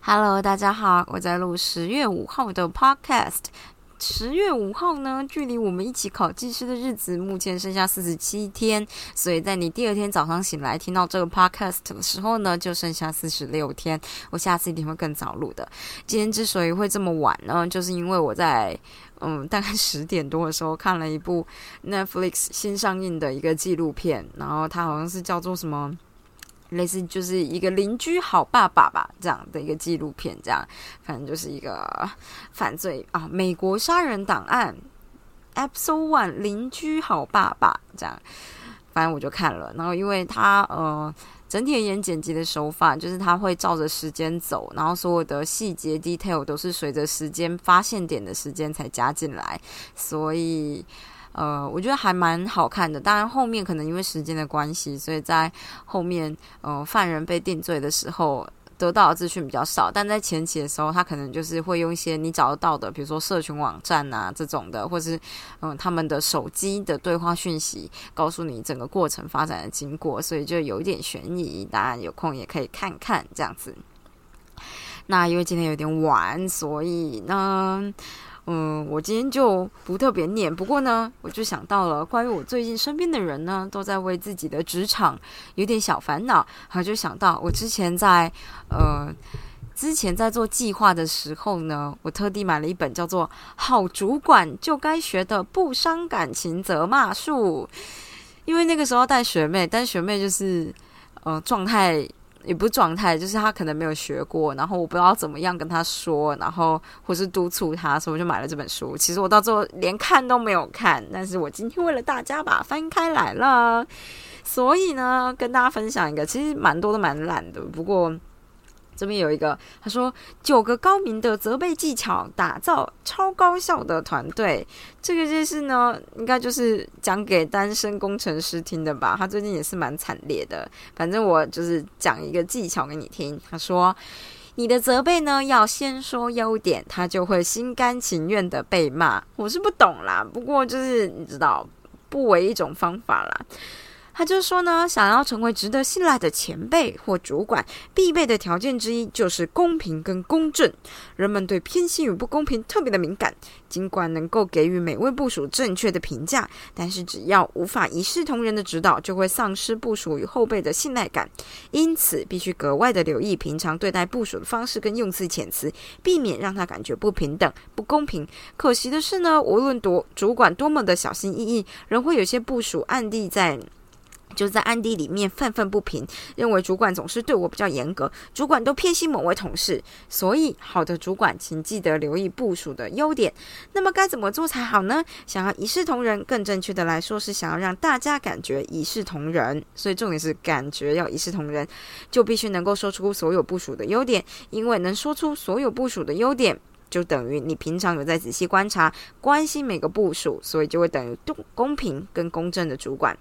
Hello，大家好，我在录十月五号的 Podcast。十月五号呢，距离我们一起考技师的日子目前剩下四十七天，所以在你第二天早上醒来听到这个 podcast 的时候呢，就剩下四十六天。我下次一定会更早录的。今天之所以会这么晚呢，就是因为我在嗯大概十点多的时候看了一部 Netflix 新上映的一个纪录片，然后它好像是叫做什么。类似就是一个邻居好爸爸吧，这样的一个纪录片，这样反正就是一个犯罪啊，美国杀人档案，Episode One，邻居好爸爸，这样，反正我就看了，然后因为他呃整体而言剪辑的手法，就是他会照着时间走，然后所有的细节 detail 都是随着时间发现点的时间才加进来，所以。呃，我觉得还蛮好看的。当然，后面可能因为时间的关系，所以在后面，呃，犯人被定罪的时候，得到的资讯比较少。但在前期的时候，他可能就是会用一些你找得到的，比如说社群网站啊这种的，或是嗯他们的手机的对话讯息，告诉你整个过程发展的经过，所以就有一点悬疑。当然，有空也可以看看这样子。那因为今天有点晚，所以呢。嗯我今天就不特别念。不过呢，我就想到了关于我最近身边的人呢，都在为自己的职场有点小烦恼。然后就想到我之前在呃之前在做计划的时候呢，我特地买了一本叫做《好主管就该学的不伤感情责骂术》，因为那个时候带学妹，但学妹就是呃状态。也不是状态，就是他可能没有学过，然后我不知道怎么样跟他说，然后或是督促他，所以我就买了这本书。其实我到最后连看都没有看，但是我今天为了大家把它翻开来了，所以呢，跟大家分享一个，其实蛮多都蛮懒的，不过。这边有一个，他说九个高明的责备技巧，打造超高效的团队。这个就是呢，应该就是讲给单身工程师听的吧？他最近也是蛮惨烈的。反正我就是讲一个技巧给你听。他说，你的责备呢，要先说优点，他就会心甘情愿的被骂。我是不懂啦，不过就是你知道，不为一种方法啦。他就说呢，想要成为值得信赖的前辈或主管，必备的条件之一就是公平跟公正。人们对偏心与不公平特别的敏感，尽管能够给予每位部署正确的评价，但是只要无法一视同仁的指导，就会丧失部署与后辈的信赖感。因此，必须格外的留意平常对待部署的方式跟用词遣词，避免让他感觉不平等、不公平。可惜的是呢，无论多主管多么的小心翼翼，仍会有些部署暗地在。就在暗地里面愤愤不平，认为主管总是对我比较严格，主管都偏心某位同事。所以，好的主管，请记得留意部署的优点。那么，该怎么做才好呢？想要一视同仁，更正确的来说是想要让大家感觉一视同仁。所以，重点是感觉要一视同仁，就必须能够说出所有部署的优点。因为能说出所有部署的优点，就等于你平常有在仔细观察、关心每个部署，所以就会等于公公平跟公正的主管。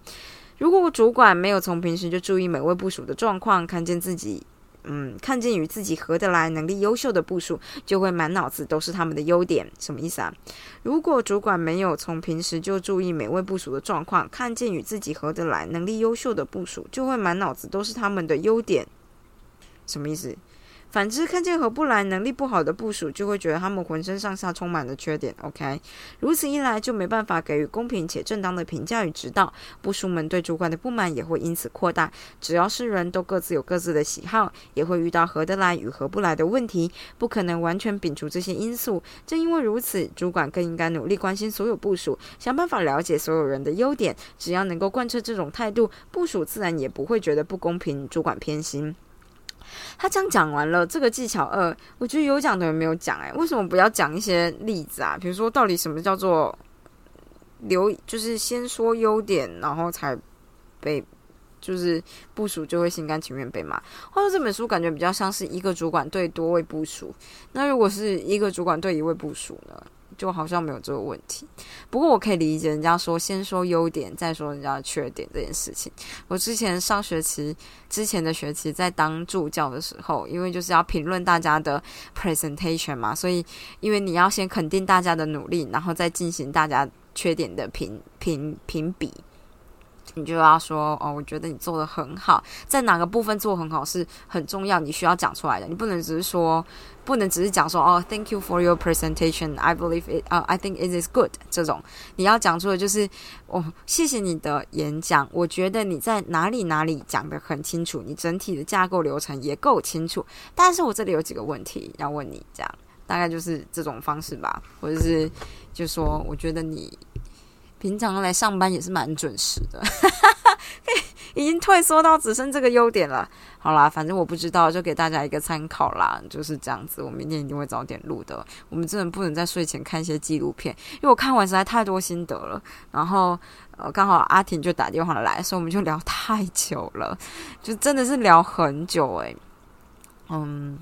如果主管没有从平时就注意每位部署的状况，看见自己，嗯，看见与自己合得来、能力优秀的部署，就会满脑子都是他们的优点。什么意思啊？如果主管没有从平时就注意每位部署的状况，看见与自己合得来、能力优秀的部署，就会满脑子都是他们的优点。什么意思？反之，看见合不来、能力不好的部署，就会觉得他们浑身上下充满了缺点。OK，如此一来，就没办法给予公平且正当的评价与指导。部署们对主管的不满也会因此扩大。只要是人都各自有各自的喜好，也会遇到合得来与合不来的问题，不可能完全摒除这些因素。正因为如此，主管更应该努力关心所有部署，想办法了解所有人的优点。只要能够贯彻这种态度，部署自然也不会觉得不公平，主管偏心。他这样讲完了，这个技巧二，我觉得有讲的人没有讲，哎，为什么不要讲一些例子啊？比如说，到底什么叫做留，就是先说优点，然后才被，就是部署就会心甘情愿被骂。或者这本书感觉比较像是一个主管对多位部署，那如果是一个主管对一位部署呢？就好像没有这个问题，不过我可以理解人家说先说优点再说人家的缺点这件事情。我之前上学期之前的学期在当助教的时候，因为就是要评论大家的 presentation 嘛，所以因为你要先肯定大家的努力，然后再进行大家缺点的评评评比。你就要说哦，我觉得你做的很好，在哪个部分做很好是很重要，你需要讲出来的。你不能只是说，不能只是讲说哦，Thank you for your presentation. I believe it. 啊，I think it is good. 这种你要讲出的就是哦，谢谢你的演讲，我觉得你在哪里哪里讲的很清楚，你整体的架构流程也够清楚。但是我这里有几个问题要问你，这样大概就是这种方式吧，或者是就说我觉得你。平常来上班也是蛮准时的，已经退缩到只剩这个优点了。好啦，反正我不知道，就给大家一个参考啦，就是这样子。我明天一定会早点录的。我们真的不能在睡前看一些纪录片，因为我看完实在太多心得了。然后呃，刚好阿婷就打电话来，所以我们就聊太久了，就真的是聊很久诶。嗯，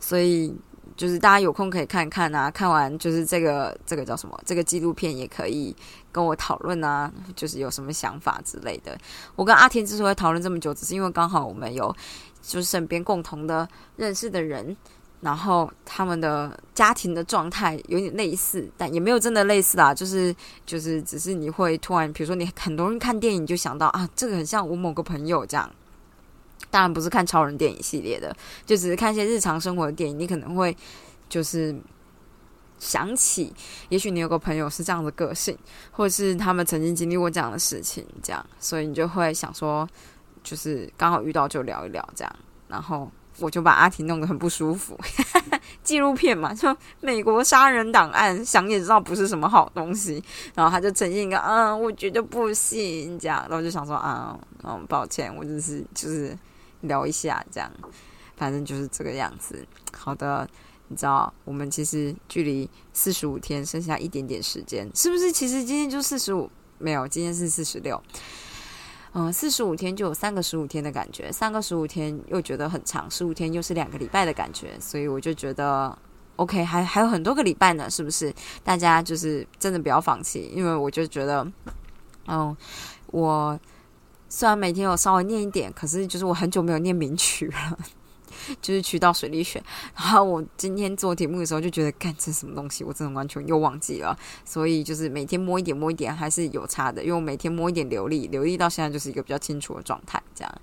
所以。就是大家有空可以看看啊，看完就是这个这个叫什么？这个纪录片也可以跟我讨论啊，就是有什么想法之类的。我跟阿田之所以讨论这么久，只是因为刚好我们有就是身边共同的认识的人，然后他们的家庭的状态有点类似，但也没有真的类似啦，就是就是只是你会突然，比如说你很多人看电影就想到啊，这个很像我某个朋友这样。当然不是看超人电影系列的，就只是看一些日常生活的电影。你可能会就是想起，也许你有个朋友是这样的个性，或者是他们曾经经历过这样的事情，这样，所以你就会想说，就是刚好遇到就聊一聊这样。然后我就把阿婷弄得很不舒服，纪录片嘛，就美国杀人档案，想也知道不是什么好东西。然后他就呈现一个，嗯，我觉得不行这样。然后就想说，啊，嗯，抱歉，我就是就是。聊一下，这样，反正就是这个样子。好的，你知道，我们其实距离四十五天剩下一点点时间，是不是？其实今天就四十五，没有，今天是四十六。嗯，四十五天就有三个十五天的感觉，三个十五天又觉得很长，十五天又是两个礼拜的感觉，所以我就觉得 OK，还还有很多个礼拜呢，是不是？大家就是真的不要放弃，因为我就觉得，嗯，我。虽然每天有稍微念一点，可是就是我很久没有念名曲了，就是曲到水里选。然后我今天做题目的时候就觉得，干这什么东西，我真的完全又忘记了。所以就是每天摸一点摸一点还是有差的，因为我每天摸一点流利，流利到现在就是一个比较清楚的状态，这样。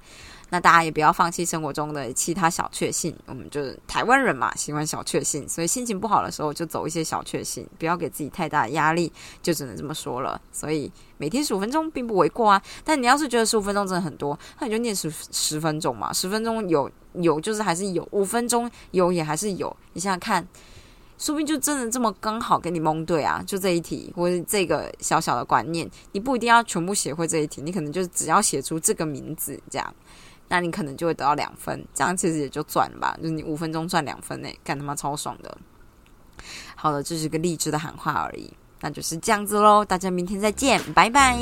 那大家也不要放弃生活中的其他小确幸，我们就是台湾人嘛，喜欢小确幸，所以心情不好的时候就走一些小确幸，不要给自己太大的压力，就只能这么说了。所以每天十五分钟并不为过啊，但你要是觉得十五分钟真的很多，那你就念十十分钟嘛，十分钟有有就是还是有，五分钟有也还是有，你想想看，说不定就真的这么刚好给你蒙对啊，就这一题或者这个小小的观念，你不一定要全部写会这一题，你可能就只要写出这个名字这样。那你可能就会得到两分，这样其实也就赚了吧，就是你五分钟赚两分呢，干他妈超爽的。好了，这是个励志的喊话而已，那就是这样子喽，大家明天再见，拜拜。